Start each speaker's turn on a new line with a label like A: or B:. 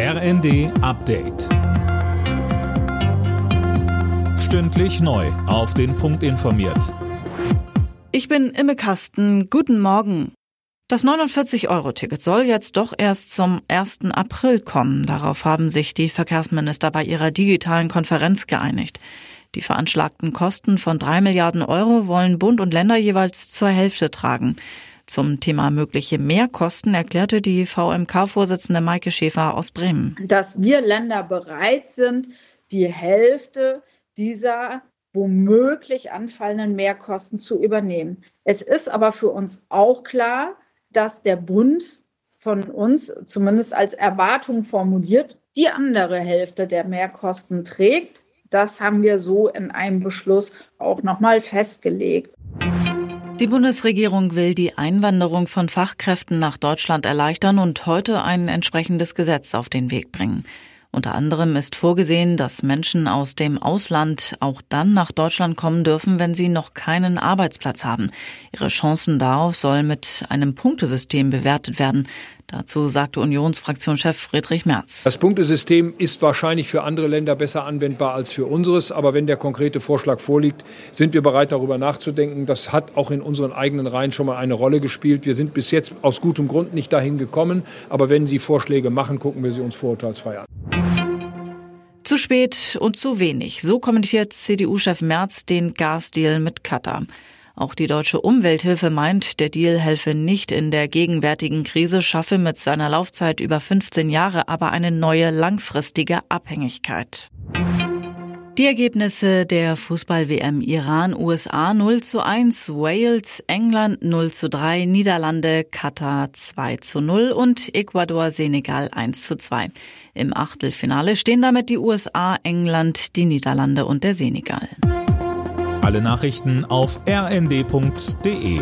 A: RND Update. Stündlich neu. Auf den Punkt informiert.
B: Ich bin Imme Kasten. Guten Morgen. Das 49-Euro-Ticket soll jetzt doch erst zum 1. April kommen. Darauf haben sich die Verkehrsminister bei ihrer digitalen Konferenz geeinigt. Die veranschlagten Kosten von drei Milliarden Euro wollen Bund und Länder jeweils zur Hälfte tragen. Zum Thema mögliche Mehrkosten erklärte die VMK-Vorsitzende Maike Schäfer aus Bremen.
C: Dass wir Länder bereit sind, die Hälfte dieser womöglich anfallenden Mehrkosten zu übernehmen. Es ist aber für uns auch klar, dass der Bund von uns zumindest als Erwartung formuliert, die andere Hälfte der Mehrkosten trägt. Das haben wir so in einem Beschluss auch nochmal festgelegt.
B: Die Bundesregierung will die Einwanderung von Fachkräften nach Deutschland erleichtern und heute ein entsprechendes Gesetz auf den Weg bringen. Unter anderem ist vorgesehen, dass Menschen aus dem Ausland auch dann nach Deutschland kommen dürfen, wenn sie noch keinen Arbeitsplatz haben. Ihre Chancen darauf sollen mit einem Punktesystem bewertet werden. Dazu sagte Unionsfraktionschef Friedrich Merz.
D: Das Punktesystem ist wahrscheinlich für andere Länder besser anwendbar als für unseres. Aber wenn der konkrete Vorschlag vorliegt, sind wir bereit, darüber nachzudenken. Das hat auch in unseren eigenen Reihen schon mal eine Rolle gespielt. Wir sind bis jetzt aus gutem Grund nicht dahin gekommen. Aber wenn Sie Vorschläge machen, gucken wir sie uns vorurteilsfrei an.
B: Zu spät und zu wenig. So kommentiert CDU-Chef Merz den Gasdeal mit Katar. Auch die deutsche Umwelthilfe meint, der Deal helfe nicht in der gegenwärtigen Krise, schaffe mit seiner Laufzeit über 15 Jahre aber eine neue langfristige Abhängigkeit. Die Ergebnisse der Fußball-WM Iran, USA 0 zu 1, Wales, England 0 zu 3, Niederlande, Katar 2 zu 0 und Ecuador, Senegal 1 zu 2. Im Achtelfinale stehen damit die USA, England, die Niederlande und der Senegal.
A: Alle Nachrichten auf rnd.de